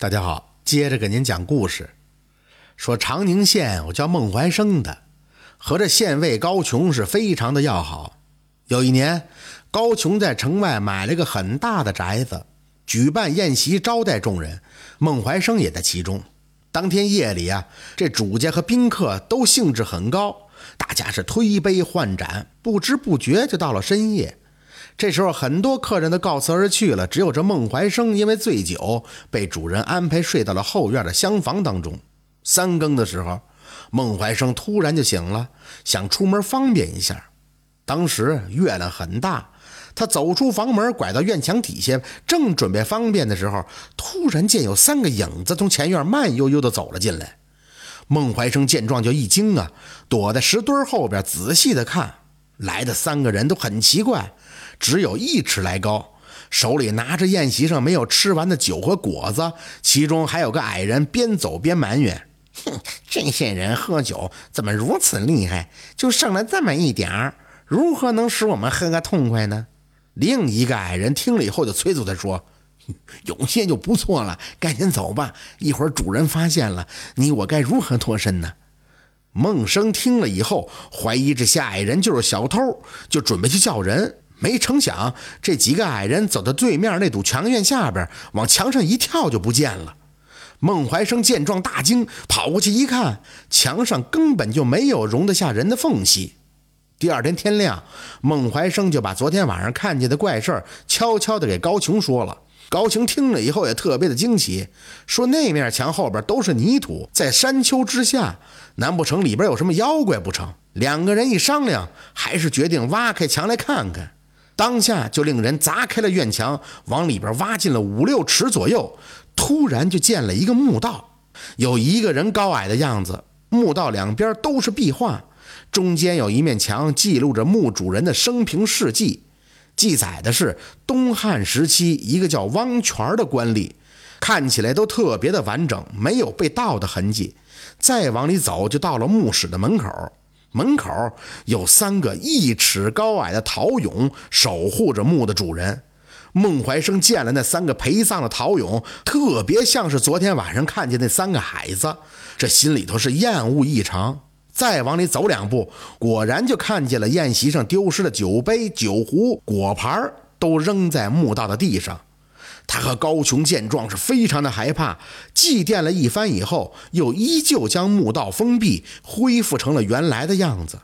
大家好，接着给您讲故事。说长宁县有叫孟怀生的，和这县尉高琼是非常的要好。有一年，高琼在城外买了个很大的宅子，举办宴席招待众人，孟怀生也在其中。当天夜里啊，这主家和宾客都兴致很高，大家是推杯换盏，不知不觉就到了深夜。这时候，很多客人都告辞而去了，只有这孟怀生因为醉酒，被主人安排睡到了后院的厢房当中。三更的时候，孟怀生突然就醒了，想出门方便一下。当时月亮很大，他走出房门，拐到院墙底下，正准备方便的时候，突然见有三个影子从前院慢悠悠地走了进来。孟怀生见状就一惊啊，躲在石墩后边仔细的看。来的三个人都很奇怪，只有一尺来高，手里拿着宴席上没有吃完的酒和果子，其中还有个矮人边走边埋怨：“哼，这些人喝酒怎么如此厉害？就剩了这么一点儿，如何能使我们喝个痛快呢？”另一个矮人听了以后就催促他说：“有些就不错了，赶紧走吧，一会儿主人发现了你我该如何脱身呢？”孟生听了以后，怀疑这些矮人就是小偷，就准备去叫人。没成想，这几个矮人走到对面那堵墙院下边，往墙上一跳就不见了。孟怀生见状大惊，跑过去一看，墙上根本就没有容得下人的缝隙。第二天天亮，孟怀生就把昨天晚上看见的怪事悄悄地给高琼说了。高琼听了以后也特别的惊奇，说那面墙后边都是泥土，在山丘之下，难不成里边有什么妖怪不成？两个人一商量，还是决定挖开墙来看看。当下就令人砸开了院墙，往里边挖进了五六尺左右，突然就见了一个墓道，有一个人高矮的样子。墓道两边都是壁画，中间有一面墙记录着墓主人的生平事迹。记载的是东汉时期一个叫汪泉的官吏，看起来都特别的完整，没有被盗的痕迹。再往里走，就到了墓室的门口，门口有三个一尺高矮的陶俑守护着墓的主人。孟怀生见了那三个陪葬的陶俑，特别像是昨天晚上看见那三个孩子，这心里头是厌恶异常。再往里走两步，果然就看见了宴席上丢失的酒杯、酒壶、果盘都扔在墓道的地上。他和高琼见状是非常的害怕，祭奠了一番以后，又依旧将墓道封闭，恢复成了原来的样子。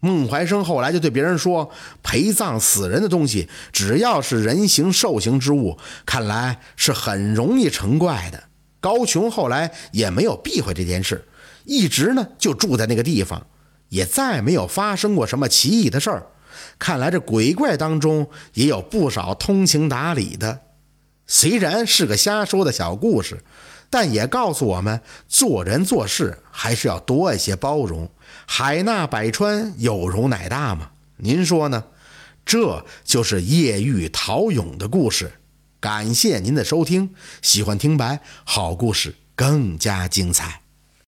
孟怀生后来就对别人说：“陪葬死人的东西，只要是人形、兽形之物，看来是很容易成怪的。”高琼后来也没有避讳这件事。一直呢就住在那个地方，也再没有发生过什么奇异的事儿。看来这鬼怪当中也有不少通情达理的。虽然是个瞎说的小故事，但也告诉我们做人做事还是要多一些包容。海纳百川，有容乃大嘛。您说呢？这就是夜遇陶俑的故事。感谢您的收听，喜欢听白好故事更加精彩。